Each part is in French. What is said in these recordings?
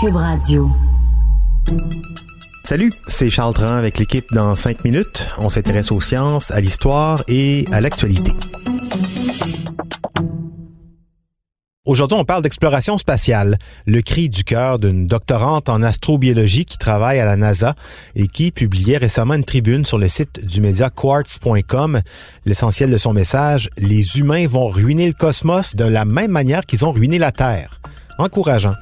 Cube Radio. Salut, c'est Charles Tran avec l'équipe dans 5 minutes. On s'intéresse aux sciences, à l'histoire et à l'actualité. Aujourd'hui, on parle d'exploration spatiale, le cri du cœur d'une doctorante en astrobiologie qui travaille à la NASA et qui publiait récemment une tribune sur le site du média quartz.com. L'essentiel de son message, les humains vont ruiner le cosmos de la même manière qu'ils ont ruiné la Terre. Encourageant.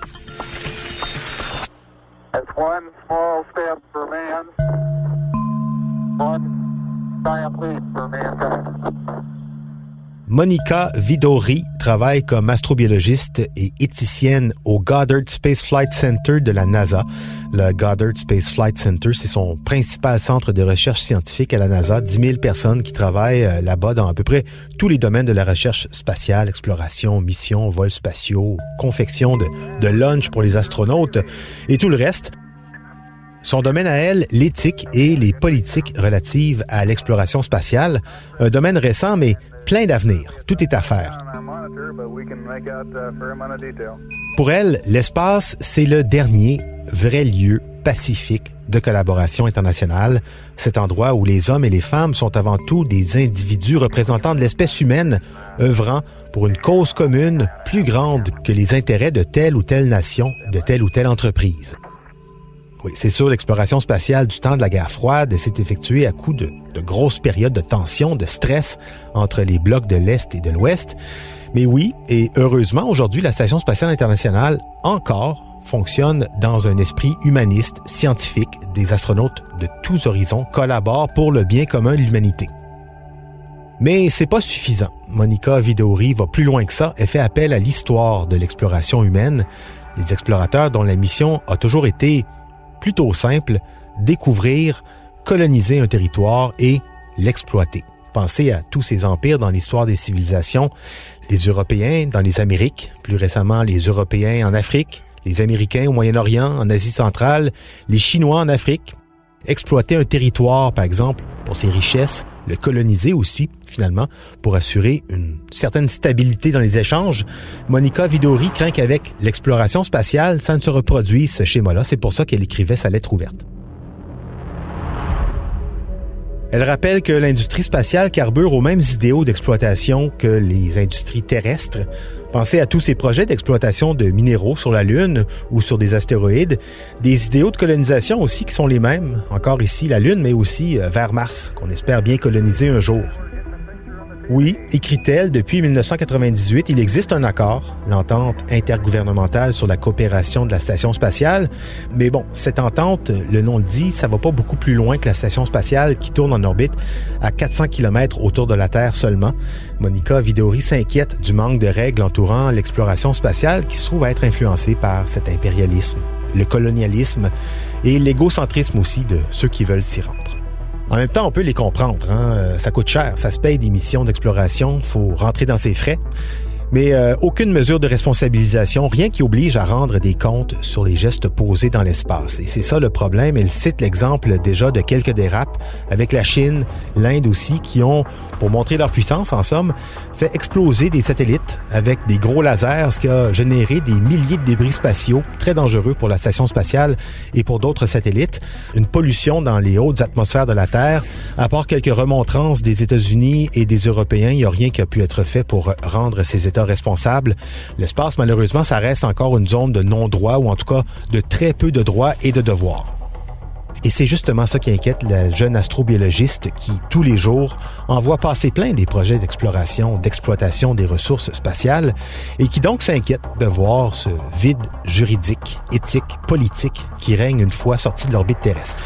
Monica Vidori travaille comme astrobiologiste et éthicienne au Goddard Space Flight Center de la NASA. Le Goddard Space Flight Center, c'est son principal centre de recherche scientifique à la NASA. 10 000 personnes qui travaillent euh, là-bas dans à peu près tous les domaines de la recherche spatiale, exploration, mission, vols spatiaux, confection de, de lunch pour les astronautes et tout le reste. Son domaine à elle, l'éthique et les politiques relatives à l'exploration spatiale, un domaine récent mais plein d'avenir. Tout est à faire. Pour elle, l'espace, c'est le dernier vrai lieu pacifique de collaboration internationale, cet endroit où les hommes et les femmes sont avant tout des individus représentants de l'espèce humaine, œuvrant pour une cause commune plus grande que les intérêts de telle ou telle nation, de telle ou telle entreprise. Oui, c'est sûr, l'exploration spatiale du temps de la guerre froide s'est effectuée à coup de, de grosses périodes de tension, de stress entre les blocs de l'Est et de l'Ouest. Mais oui, et heureusement, aujourd'hui, la Station spatiale internationale, encore, fonctionne dans un esprit humaniste, scientifique. Des astronautes de tous horizons collaborent pour le bien commun de l'humanité. Mais c'est pas suffisant. Monica Vidori va plus loin que ça et fait appel à l'histoire de l'exploration humaine. Les explorateurs dont la mission a toujours été plutôt simple, découvrir, coloniser un territoire et l'exploiter. Pensez à tous ces empires dans l'histoire des civilisations, les Européens dans les Amériques, plus récemment les Européens en Afrique, les Américains au Moyen-Orient, en Asie centrale, les Chinois en Afrique. Exploiter un territoire, par exemple, pour ses richesses, le coloniser aussi, finalement, pour assurer une certaine stabilité dans les échanges. Monica Vidori craint qu'avec l'exploration spatiale, ça ne se reproduise ce schéma-là. C'est pour ça qu'elle écrivait sa lettre ouverte. Elle rappelle que l'industrie spatiale carbure aux mêmes idéaux d'exploitation que les industries terrestres. Pensez à tous ces projets d'exploitation de minéraux sur la Lune ou sur des astéroïdes, des idéaux de colonisation aussi qui sont les mêmes, encore ici la Lune, mais aussi euh, vers Mars, qu'on espère bien coloniser un jour. Oui, écrit-elle, depuis 1998, il existe un accord, l'entente intergouvernementale sur la coopération de la station spatiale. Mais bon, cette entente, le nom le dit, ça va pas beaucoup plus loin que la station spatiale qui tourne en orbite à 400 km autour de la Terre seulement. Monica Vidori s'inquiète du manque de règles entourant l'exploration spatiale qui se trouve à être influencée par cet impérialisme, le colonialisme et l'égocentrisme aussi de ceux qui veulent s'y rendre. En même temps, on peut les comprendre. Hein? Euh, ça coûte cher, ça se paye des missions d'exploration, faut rentrer dans ses frais. Mais euh, aucune mesure de responsabilisation, rien qui oblige à rendre des comptes sur les gestes posés dans l'espace. Et c'est ça le problème. Elle cite l'exemple déjà de quelques dérapes avec la Chine, l'Inde aussi, qui ont, pour montrer leur puissance en somme, fait exploser des satellites avec des gros lasers, ce qui a généré des milliers de débris spatiaux très dangereux pour la station spatiale et pour d'autres satellites. Une pollution dans les hautes atmosphères de la Terre. À part quelques remontrances des États-Unis et des Européens, il n'y a rien qui a pu être fait pour rendre ces Responsable. L'espace, malheureusement, ça reste encore une zone de non-droit ou en tout cas de très peu de droits et de devoirs. Et c'est justement ça qui inquiète la jeune astrobiologiste qui, tous les jours, envoie passer plein des projets d'exploration, d'exploitation des ressources spatiales et qui donc s'inquiète de voir ce vide juridique, éthique, politique qui règne une fois sorti de l'orbite terrestre.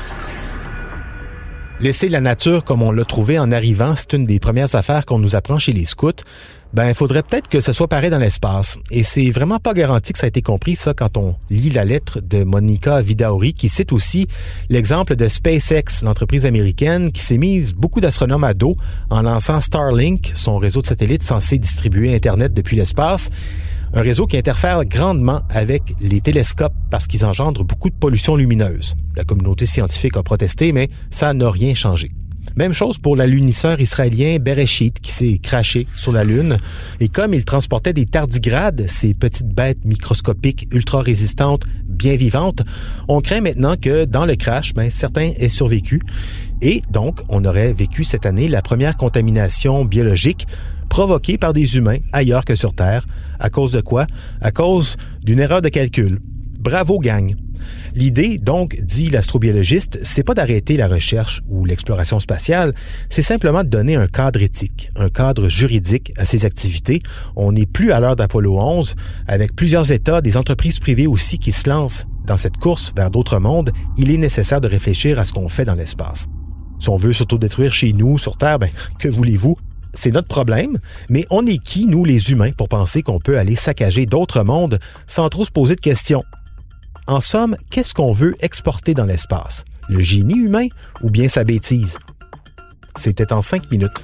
Laisser la nature comme on l'a trouvé en arrivant, c'est une des premières affaires qu'on nous apprend chez les scouts. Ben, il faudrait peut-être que ce soit pareil dans l'espace. Et c'est vraiment pas garanti que ça a été compris, ça, quand on lit la lettre de Monica Vidauri, qui cite aussi l'exemple de SpaceX, l'entreprise américaine, qui s'est mise beaucoup d'astronomes à dos en lançant Starlink, son réseau de satellites censé distribuer Internet depuis l'espace. Un réseau qui interfère grandement avec les télescopes parce qu'ils engendrent beaucoup de pollution lumineuse. La communauté scientifique a protesté, mais ça n'a rien changé. Même chose pour l'alunisseur israélien Bereshit qui s'est craché sur la Lune. Et comme il transportait des tardigrades, ces petites bêtes microscopiques ultra résistantes, bien vivantes, on craint maintenant que dans le crash, ben, certains aient survécu. Et donc, on aurait vécu cette année la première contamination biologique provoquée par des humains ailleurs que sur Terre. À cause de quoi? À cause d'une erreur de calcul. Bravo, gang! L'idée, donc, dit l'astrobiologiste, c'est pas d'arrêter la recherche ou l'exploration spatiale, c'est simplement de donner un cadre éthique, un cadre juridique à ces activités. On n'est plus à l'heure d'Apollo 11, avec plusieurs États, des entreprises privées aussi qui se lancent dans cette course vers d'autres mondes, il est nécessaire de réfléchir à ce qu'on fait dans l'espace. Si on veut s'autodétruire chez nous, sur Terre, ben, que voulez-vous? C'est notre problème, mais on est qui, nous les humains, pour penser qu'on peut aller saccager d'autres mondes sans trop se poser de questions? En somme, qu'est-ce qu'on veut exporter dans l'espace? Le génie humain ou bien sa bêtise? C'était en cinq minutes.